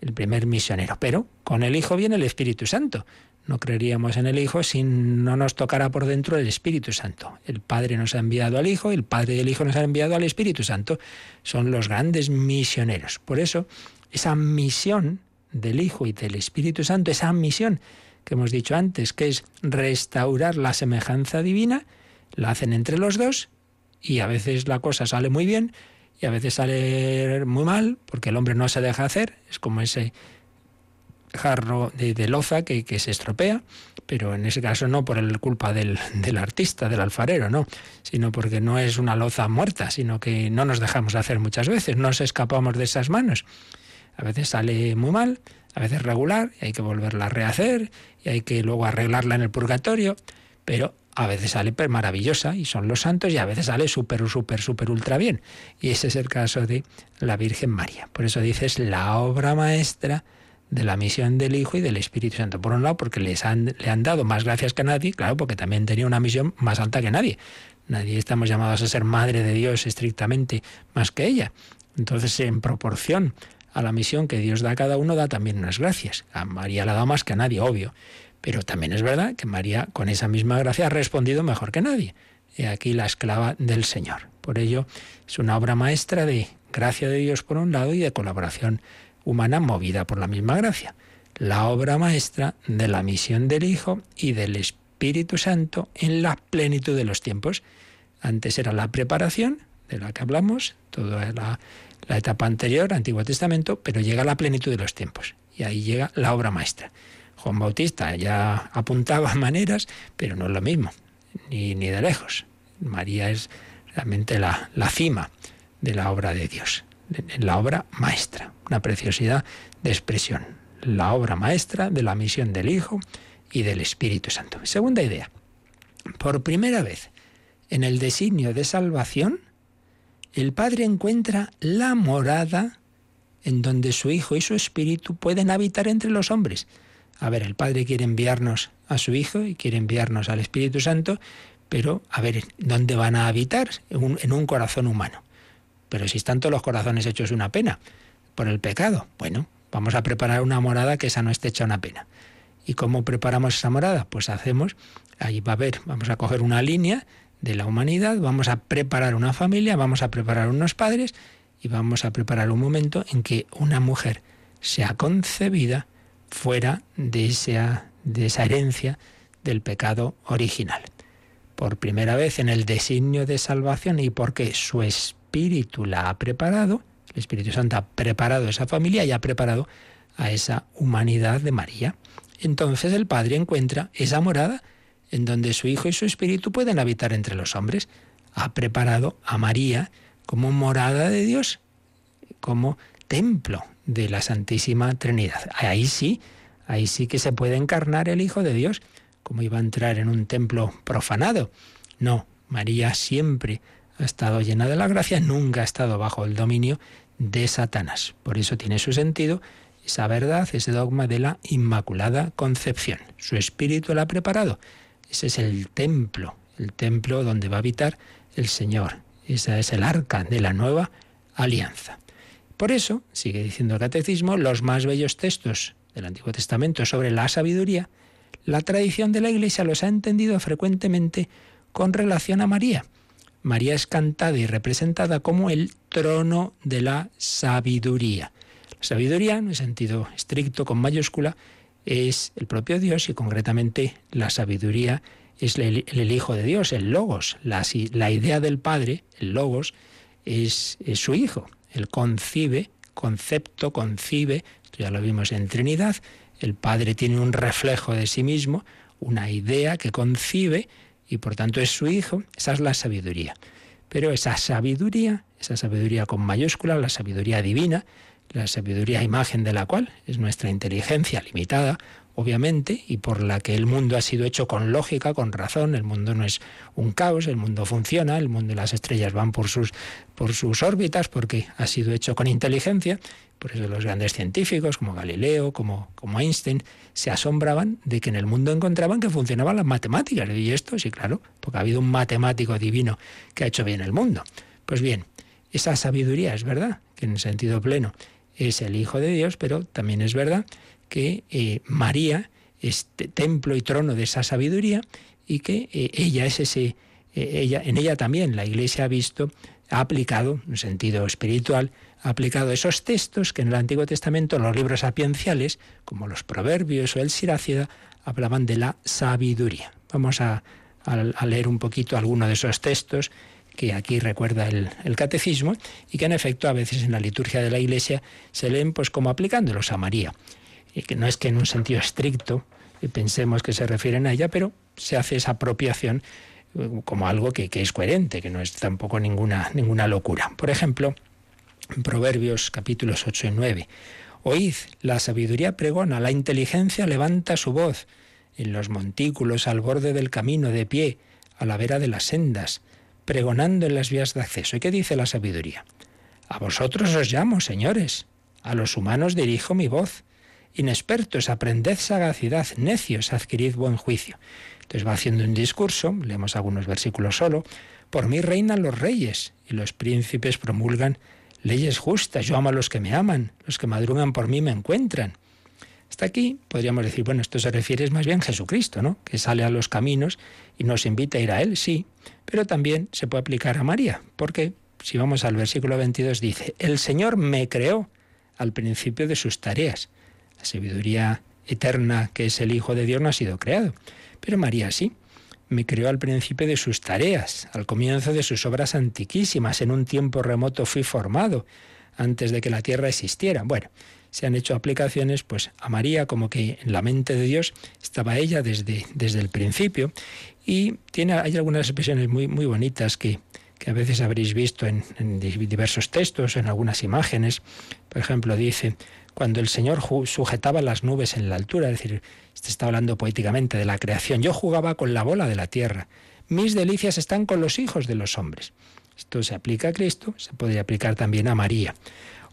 el primer misionero. Pero con el Hijo viene el Espíritu Santo. No creeríamos en el Hijo si no nos tocara por dentro el Espíritu Santo. El Padre nos ha enviado al Hijo, el Padre del Hijo nos ha enviado al Espíritu Santo. Son los grandes misioneros. Por eso, esa misión del Hijo y del Espíritu Santo, esa misión que hemos dicho antes, que es restaurar la semejanza divina, la hacen entre los dos y a veces la cosa sale muy bien y a veces sale muy mal porque el hombre no se deja hacer, es como ese jarro de, loza que, se estropea, pero en ese caso no por el culpa del, del, artista, del alfarero, no, sino porque no es una loza muerta, sino que no nos dejamos hacer muchas veces, no nos escapamos de esas manos. A veces sale muy mal, a veces regular, y hay que volverla a rehacer, y hay que luego arreglarla en el purgatorio, pero a veces sale maravillosa y son los santos y a veces sale súper, súper, súper ultra bien. Y ese es el caso de la Virgen María. Por eso dices la obra maestra de la misión del Hijo y del Espíritu Santo. Por un lado, porque les han, le han dado más gracias que a nadie, claro, porque también tenía una misión más alta que nadie. Nadie estamos llamados a ser madre de Dios estrictamente más que ella. Entonces, en proporción a la misión que Dios da a cada uno, da también unas gracias. A María la dado más que a nadie, obvio. Pero también es verdad que María, con esa misma gracia, ha respondido mejor que nadie. He aquí la esclava del Señor. Por ello, es una obra maestra de gracia de Dios por un lado y de colaboración humana movida por la misma gracia. La obra maestra de la misión del Hijo y del Espíritu Santo en la plenitud de los tiempos. Antes era la preparación, de la que hablamos, toda la, la etapa anterior, Antiguo Testamento, pero llega la plenitud de los tiempos. Y ahí llega la obra maestra. Juan Bautista ya apuntaba maneras, pero no es lo mismo, ni, ni de lejos. María es realmente la, la cima de la obra de Dios, la obra maestra, una preciosidad de expresión, la obra maestra de la misión del Hijo y del Espíritu Santo. Segunda idea, por primera vez en el designio de salvación, el Padre encuentra la morada en donde su Hijo y su Espíritu pueden habitar entre los hombres. A ver, el Padre quiere enviarnos a su Hijo y quiere enviarnos al Espíritu Santo, pero a ver, ¿dónde van a habitar? En un, corazón humano. Pero si están todos los corazones hechos una pena por el pecado, bueno, vamos a preparar una morada que esa no esté hecha una pena. ¿Y cómo preparamos esa morada? Pues hacemos, ahí va a haber, vamos a coger una línea de la humanidad, vamos a preparar una familia, vamos a preparar unos padres y vamos a preparar un momento en que una mujer sea concebida fuera de esa, herencia del pecado original por primera vez en el designio de salvación y porque su Espíritu la ha preparado, el Espíritu Santo ha preparado esa familia y ha preparado a esa humanidad de María. Entonces el Padre encuentra esa morada en donde su Hijo y su Espíritu pueden habitar entre los hombres. Ha preparado a María como morada de Dios, como templo de la Santísima Trinidad. Ahí sí, ahí sí que se puede encarnar el Hijo de Dios como iba a entrar en un templo profanado. No, María siempre ha estado llena de la gracia, nunca ha estado bajo el dominio de Satanás. Por eso tiene su sentido esa verdad, ese dogma de la Inmaculada Concepción. Su espíritu la ha preparado. Ese es el templo, el templo donde va a habitar el Señor. Esa es el arca de la nueva alianza. Por eso, sigue diciendo el catecismo, los más bellos textos del Antiguo Testamento sobre la sabiduría la tradición de la Iglesia los ha entendido frecuentemente con relación a María. María es cantada y representada como el trono de la sabiduría. La sabiduría, en el sentido estricto, con mayúscula, es el propio Dios y concretamente la sabiduría es el, Hijo de Dios, el Logos. La, la idea del Padre, el Logos, es, es su Hijo. Él concibe, concepto, concibe, esto ya lo vimos en Trinidad, el Padre tiene un reflejo de sí mismo, una idea que concibe y por tanto es su Hijo. Esa es la sabiduría. Pero esa sabiduría, esa sabiduría con mayúscula, la sabiduría divina, la sabiduría imagen de la cual es nuestra inteligencia limitada, obviamente, y por la que el mundo ha sido hecho con lógica, con razón, el mundo no es un caos, el mundo funciona, el mundo y las estrellas van por sus, por sus órbitas, porque ha sido hecho con inteligencia, por eso los grandes científicos como Galileo, como, como Einstein, se asombraban de que en el mundo encontraban que funcionaban las matemáticas. Y esto, sí, claro, porque ha habido un matemático divino que ha hecho bien el mundo. Pues bien, esa sabiduría es verdad, que en sentido pleno es el Hijo de Dios, pero también es verdad que eh, María es templo y trono de esa sabiduría y que eh, ella es ese, eh, ella, en ella también la Iglesia ha visto, ha aplicado, en sentido espiritual, ha aplicado esos textos que en el Antiguo Testamento los libros sapienciales, como los Proverbios o el Sirácida, hablaban de la sabiduría. Vamos a, leer un poquito alguno de esos textos que aquí recuerda el, catecismo y que en efecto a veces en la liturgia de la Iglesia se leen pues como aplicándolos a María. Y que no es que en un sentido estricto pensemos que se refieren a ella, pero se hace esa apropiación eh, como algo que, que es coherente, que no es tampoco ninguna, ninguna locura. Por ejemplo, en Proverbios capítulos 8 y 9. Oíd, la sabiduría pregona, la inteligencia levanta su voz. En los montículos, al borde del camino, de pie, a la vera de las sendas, pregonando en las vías de acceso. ¿Y qué dice la sabiduría? A vosotros os llamo, señores. A los humanos dirijo mi voz. Inexpertos, aprended sagacidad. Necios, adquirid buen juicio. Entonces va haciendo un discurso, leemos algunos versículos solo. Por mí reinan los reyes y los príncipes promulgan leyes justas, yo amo a los que me aman, los que madrugan por mí me encuentran. Hasta aquí podríamos decir, bueno, esto se refiere más bien a Jesucristo, ¿no? Que sale a los caminos y nos invita a ir a Él, sí, pero también se puede aplicar a María, porque si vamos al versículo 22 dice, el Señor me creó al principio de sus tareas. La sabiduría eterna que es el Hijo de Dios no ha sido creado, pero María sí me creó al principio de sus tareas, al comienzo de sus obras antiquísimas. En un tiempo remoto fui formado, antes de que la tierra existiera. Bueno, se han hecho aplicaciones pues a María como que en la mente de Dios estaba ella desde, desde el principio y tiene hay algunas expresiones muy muy bonitas que, que a veces habréis visto en, diversos textos, en algunas imágenes. Por ejemplo, dice, cuando el Señor sujetaba las nubes en la altura, es decir, este está hablando poéticamente de la creación, yo jugaba con la bola de la tierra, mis delicias están con los hijos de los hombres. Esto se aplica a Cristo, se podría aplicar también a María.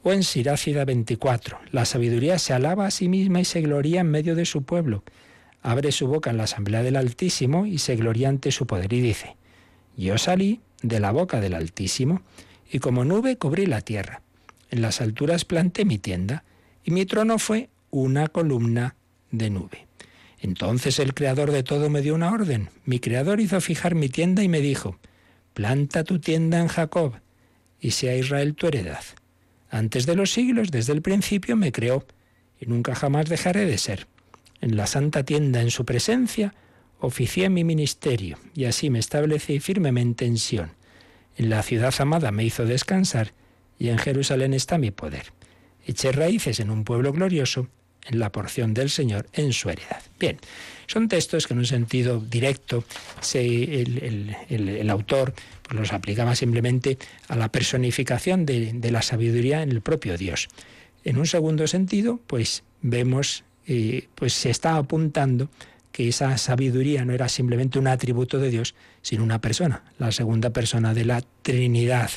O en Sirácida 24, la sabiduría se alaba a sí misma y se gloria en medio de su pueblo. abre su boca en la asamblea del Altísimo y se gloria ante su poder y dice, yo salí de la boca del Altísimo y como nube cubrí la tierra. En las alturas planté mi tienda y mi trono fue una columna de nube. Entonces el Creador de todo me dio una orden. Mi Creador hizo fijar mi tienda y me dijo, planta tu tienda en Jacob y sea Israel tu heredad. Antes de los siglos, desde el principio, me creó y nunca jamás dejaré de ser. En la santa tienda, en su presencia, oficié mi ministerio y así me establecí firmemente en Sión. En la ciudad amada me hizo descansar y en Jerusalén está mi poder. Eché raíces en un pueblo glorioso, en la porción del Señor, en su heredad. Bien, son textos que en un sentido directo el, autor pues, los aplicaba simplemente a la personificación de, la sabiduría en el propio Dios. En un segundo sentido, pues vemos, eh, pues se está apuntando que esa sabiduría no era simplemente un atributo de Dios, sino una persona, la segunda persona de la Trinidad,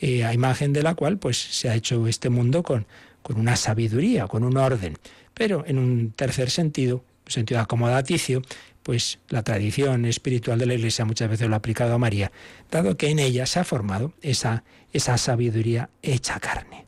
eh, a imagen de la cual pues se ha hecho este mundo con, una sabiduría, con un orden. Pero en un tercer sentido, sentido acomodaticio, pues la tradición espiritual de la Iglesia muchas veces lo ha aplicado a María, dado que en ella se ha formado esa, esa sabiduría hecha carne.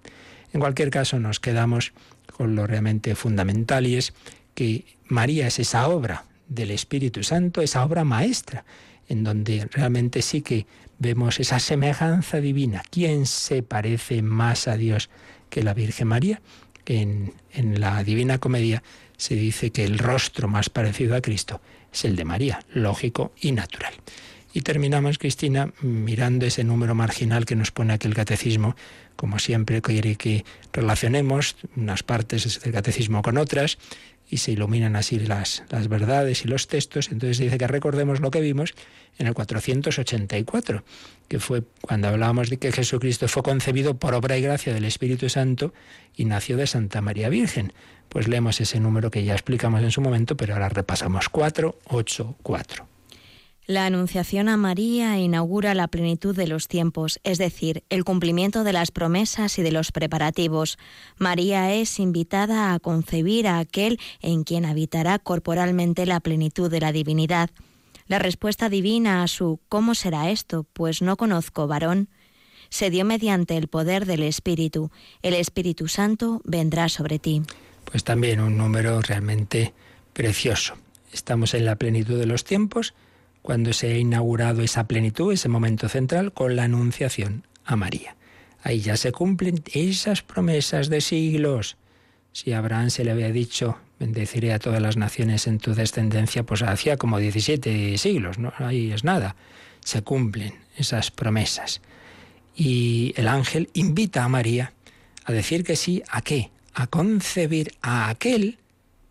En cualquier caso, nos quedamos con lo realmente fundamental y es que María es esa obra del Espíritu Santo, esa obra maestra, en donde realmente sí que vemos esa semejanza divina. ¿Quién se parece más a Dios que la Virgen María? En, en la Divina Comedia se dice que el rostro más parecido a Cristo es el de María, lógico y natural. Y terminamos, Cristina, mirando ese número marginal que nos pone aquí el catecismo. Como siempre, quiere que relacionemos unas partes del catecismo con otras y se iluminan así las, las verdades y los textos. Entonces dice que recordemos lo que vimos en el 484, que fue cuando hablábamos de que Jesucristo fue concebido por obra y gracia del Espíritu Santo y nació de Santa María Virgen. Pues leemos ese número que ya explicamos en su momento, pero ahora repasamos 484. La Anunciación a María inaugura la plenitud de los tiempos, es decir, el cumplimiento de las promesas y de los preparativos. María es invitada a concebir a aquel en quien habitará corporalmente la plenitud de la divinidad. La respuesta divina a su ¿cómo será esto? Pues no conozco varón se dio mediante el poder del Espíritu. El Espíritu Santo vendrá sobre ti. Pues también un número realmente precioso. Estamos en la plenitud de los tiempos cuando se ha inaugurado esa plenitud, ese momento central, con la anunciación a María. Ahí ya se cumplen esas promesas de siglos. Si a Abraham se le había dicho, bendeciré a todas las naciones en tu descendencia, pues hacía como 17 siglos, ¿no? Ahí es nada. Se cumplen esas promesas. Y el ángel invita a María a decir que sí, ¿a qué? A concebir a aquel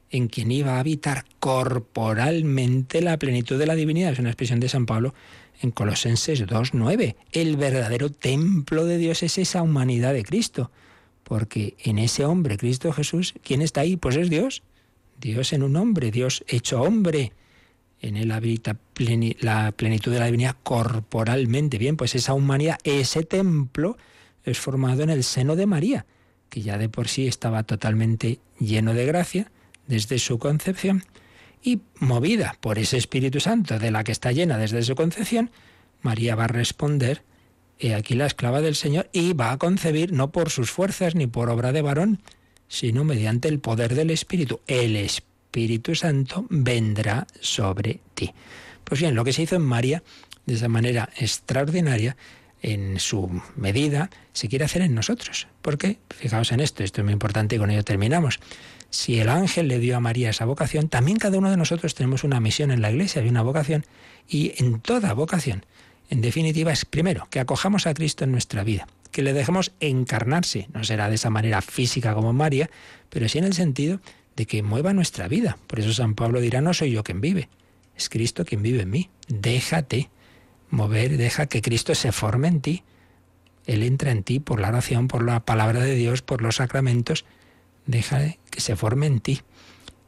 en quien iba a habitar corporalmente la plenitud de la divinidad. Es una expresión de San Pablo en Colosenses 2.9. El verdadero templo de Dios es esa humanidad de Cristo. Porque en ese hombre, Cristo Jesús, ¿quién está ahí? Pues es Dios. Dios en un hombre, Dios hecho hombre. En él habita la plenitud de la divinidad corporalmente. Bien, pues esa humanidad, ese templo, es formado en el seno de María, que ya de por sí estaba totalmente lleno de gracia desde su concepción y movida por ese Espíritu Santo de la que está llena desde su concepción, María va a responder, he aquí la esclava del Señor, y va a concebir no por sus fuerzas ni por obra de varón, sino mediante el poder del Espíritu. El Espíritu Santo vendrá sobre ti. Pues bien, lo que se hizo en María, de esa manera extraordinaria, en su medida, se quiere hacer en nosotros. ¿Por qué? Fijaos en esto, esto es muy importante y con ello terminamos si el ángel le dio a María esa vocación, también cada uno de nosotros tenemos una misión en la iglesia, hay una vocación, y en toda vocación, en definitiva, es primero que acojamos a Cristo en nuestra vida, que le dejemos encarnarse, no será de esa manera física como María, pero sí en el sentido de que mueva nuestra vida. Por eso San Pablo dirá, no soy yo quien vive, es Cristo quien vive en mí. Déjate mover, deja que Cristo se forme en ti. Él entra en ti por la oración, por la palabra de Dios, por los sacramentos, deja que se forme en ti.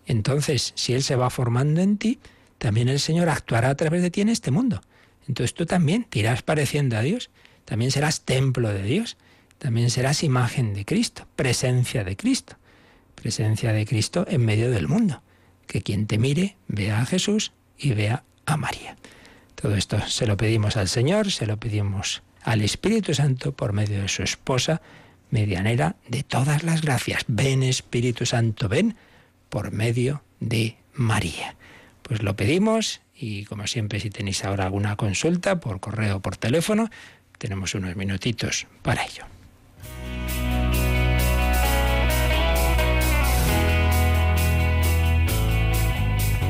Entonces, si Él se va formando en ti, también el Señor actuará a través de ti en este mundo. Entonces tú también te irás pareciendo a Dios, también serás templo de Dios, también serás imagen de Cristo, presencia de Cristo, presencia de Cristo en medio del mundo. que quien te mire vea a Jesús y vea a María. Todo esto se lo pedimos al Señor, se lo pedimos al Espíritu Santo por medio de su esposa, medianera de todas las gracias. Ven Espíritu Santo, ven por medio de María. Pues lo pedimos y como siempre si tenéis ahora alguna consulta por correo o por teléfono, tenemos unos minutitos para ello.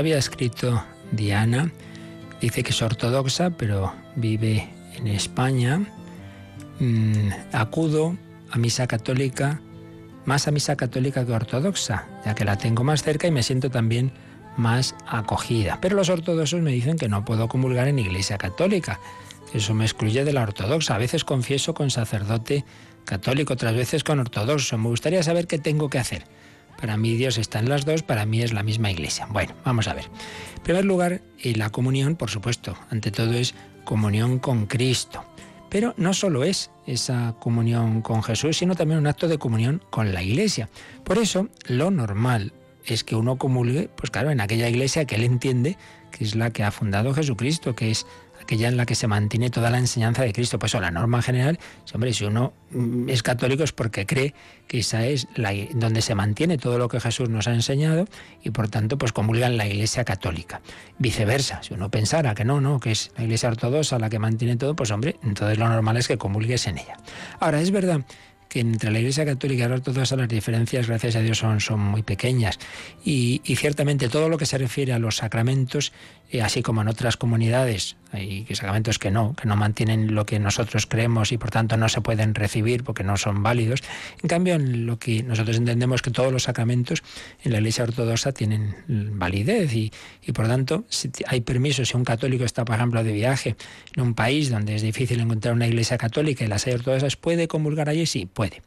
había escrito Diana. Dice que es ortodoxa, pero vive en España. Mm, acudo a misa católica, más a misa católica que ortodoxa, ya que la tengo más cerca y me siento también más acogida. Pero los ortodoxos me dicen que no puedo comulgar en iglesia católica. Eso me excluye de la ortodoxa. A veces confieso con sacerdote católico, otras veces con ortodoxo. Me gustaría saber qué tengo que hacer. Para mí Dios está en las dos, para mí es la misma iglesia. Bueno, vamos a ver. En primer lugar, la comunión, por supuesto, ante todo es comunión con Cristo. Pero no solo es esa comunión con Jesús, sino también un acto de comunión con la iglesia. Por eso, lo normal es que uno comulgue, pues claro, en aquella iglesia que él entiende que es la que ha fundado Jesucristo, que es aquella en la que se mantiene toda la enseñanza de Cristo. Pues o la norma general, hombre, si uno mm, es católico es porque cree que esa es la, donde se mantiene todo lo que Jesús nos ha enseñado y por tanto pues comulga en la Iglesia católica. Viceversa, si uno pensara que no, no, que es la Iglesia ortodoxa la que mantiene todo, pues hombre, entonces lo normal es que comulgues en ella. Ahora, es verdad que entre la Iglesia Católica y la Ortodoxa las diferencias, gracias a Dios, son, son muy pequeñas. Y, y, ciertamente todo lo que se refiere a los sacramentos así como en otras comunidades hay sacramentos que no, que no mantienen lo que nosotros creemos y por tanto no se pueden recibir porque no son válidos. En cambio, en lo que nosotros entendemos que todos los sacramentos en la Iglesia Ortodoxa tienen validez y, y por tanto si hay permiso, si un católico está, por ejemplo, de viaje en un país donde es difícil encontrar una iglesia católica y las hay ortodoxas, ¿puede comulgar allí? Sí, puede.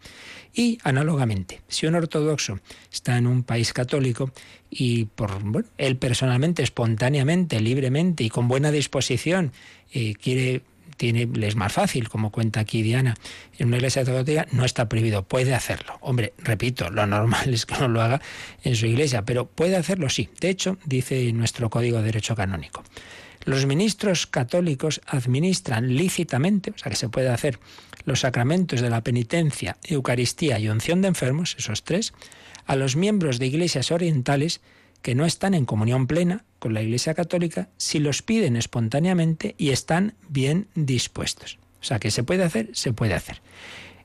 Y análogamente, si un ortodoxo está en un país católico y por bueno, él personalmente, espontáneamente, libremente y con buena disposición eh, quiere tiene, le es más fácil, como cuenta aquí Diana, en una iglesia católica no está prohibido, puede hacerlo. Hombre, repito, lo normal es que no lo haga en su iglesia, pero puede hacerlo sí. De hecho, dice nuestro Código de Derecho Canónico. Los ministros católicos administran lícitamente, o sea que se puede hacer, los sacramentos de la penitencia, Eucaristía y unción de enfermos, esos tres, a los miembros de iglesias orientales que no están en comunión plena con la Iglesia Católica si los piden espontáneamente y están bien dispuestos. O sea que se puede hacer, se puede hacer.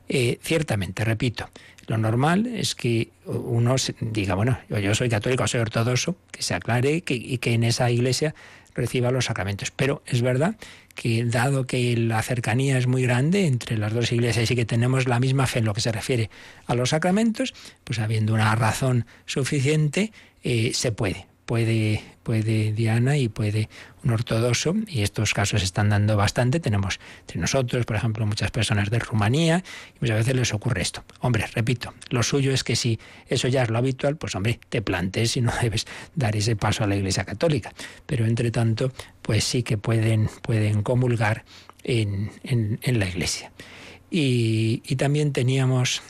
Eh, ciertamente, repito, lo normal es que uno diga, bueno, yo, soy católico, soy ortodoxo, que se aclare y que en esa iglesia reciba los sacramentos. Pero es verdad que dado que la cercanía es muy grande entre las dos iglesias y que tenemos la misma fe en lo que se refiere a los sacramentos, pues habiendo una razón suficiente, eh, se puede puede, puede Diana y puede un ortodoxo, y estos casos están dando bastante. Tenemos entre nosotros, por ejemplo, muchas personas de Rumanía, y muchas veces les ocurre esto. Hombre, repito, lo suyo es que si eso ya es lo habitual, pues hombre, te plantes y no debes dar ese paso a la Iglesia Católica. Pero entre tanto, pues sí que pueden, pueden comulgar en, en, la Iglesia. Y, y también teníamos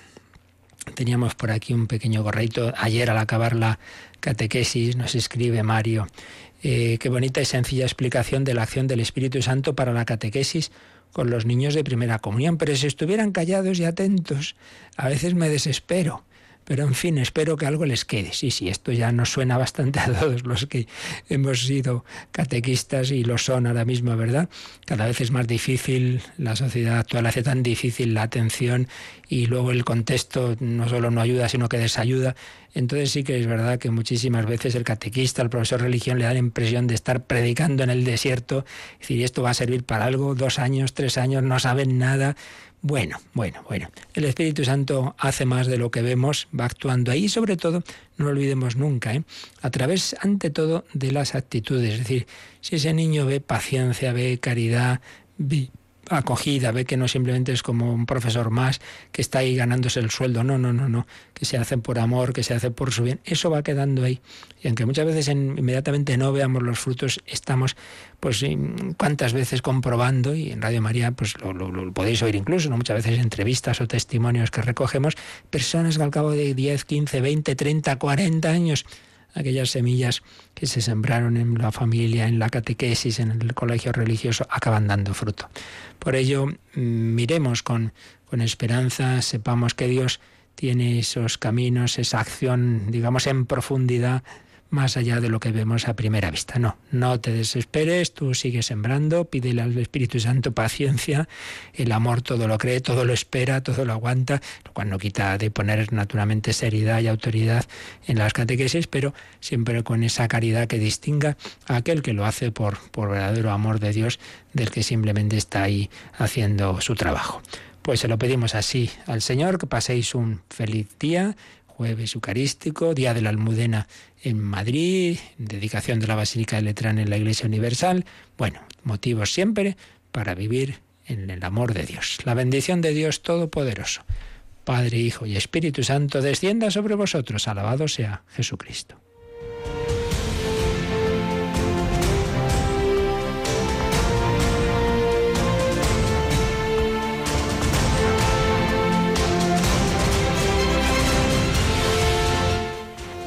teníamos por aquí un pequeño gorrito. Ayer al acabar la, catequesis, nos escribe Mario. Eh, qué bonita y sencilla explicación de la acción del Espíritu Santo para la catequesis con los niños de primera comunión. Pero si estuvieran callados y atentos, a veces me desespero. Pero en fin, espero que algo les quede. Sí, sí, esto ya nos suena bastante a todos los que hemos sido catequistas y lo son ahora mismo, ¿verdad? Cada vez es más difícil, la sociedad actual hace tan difícil la atención y luego el contexto no solo no ayuda, sino que desayuda. Entonces sí que es verdad que muchísimas veces el catequista, el profesor de religión le da la impresión de estar predicando en el desierto, es decir, esto va a servir para algo, dos años, tres años, no saben nada. Bueno, bueno, bueno. El Espíritu Santo hace más de lo que vemos, va actuando ahí sobre todo, no lo olvidemos nunca, ¿eh? a través, ante todo, de las actitudes. Es decir, si ese niño ve paciencia, ve caridad, acogida, ve que no simplemente es como un profesor más que está ahí ganándose el sueldo, no, no, no, no, que se hace por amor, que se hace por su bien, eso va quedando ahí. Y aunque muchas veces inmediatamente no veamos los frutos, estamos, pues, cuántas veces comprobando, y en Radio María, pues lo, podéis oír incluso, ¿no? muchas veces entrevistas o testimonios que recogemos, personas que al cabo de 10, 15, 20, 30, 40 años, aquellas semillas que se sembraron en la familia, en la catequesis, en el colegio religioso, acaban dando fruto. Por ello, mm, miremos con, con esperanza, sepamos que Dios tiene esos caminos, esa acción, digamos, en profundidad más allá de lo que vemos a primera vista. No, no te desesperes, tú sigues sembrando, pídele al Espíritu Santo paciencia, el amor todo lo cree, todo lo espera, todo lo aguanta, lo cual no quita de poner naturalmente seriedad y autoridad en las catequesis, pero siempre con esa caridad que distinga a aquel que lo hace por, por verdadero amor de Dios del que simplemente está ahí haciendo su trabajo. Pues se lo pedimos así al Señor, que paséis un feliz día, jueves eucarístico, día de la Almudena en Madrid, dedicación de la Basílica de Letrán en la Iglesia Universal. Bueno, motivos siempre para vivir en el amor de Dios. La bendición de Dios Todopoderoso, Padre, Hijo y Espíritu Santo, descienda sobre vosotros. Alabado sea Jesucristo.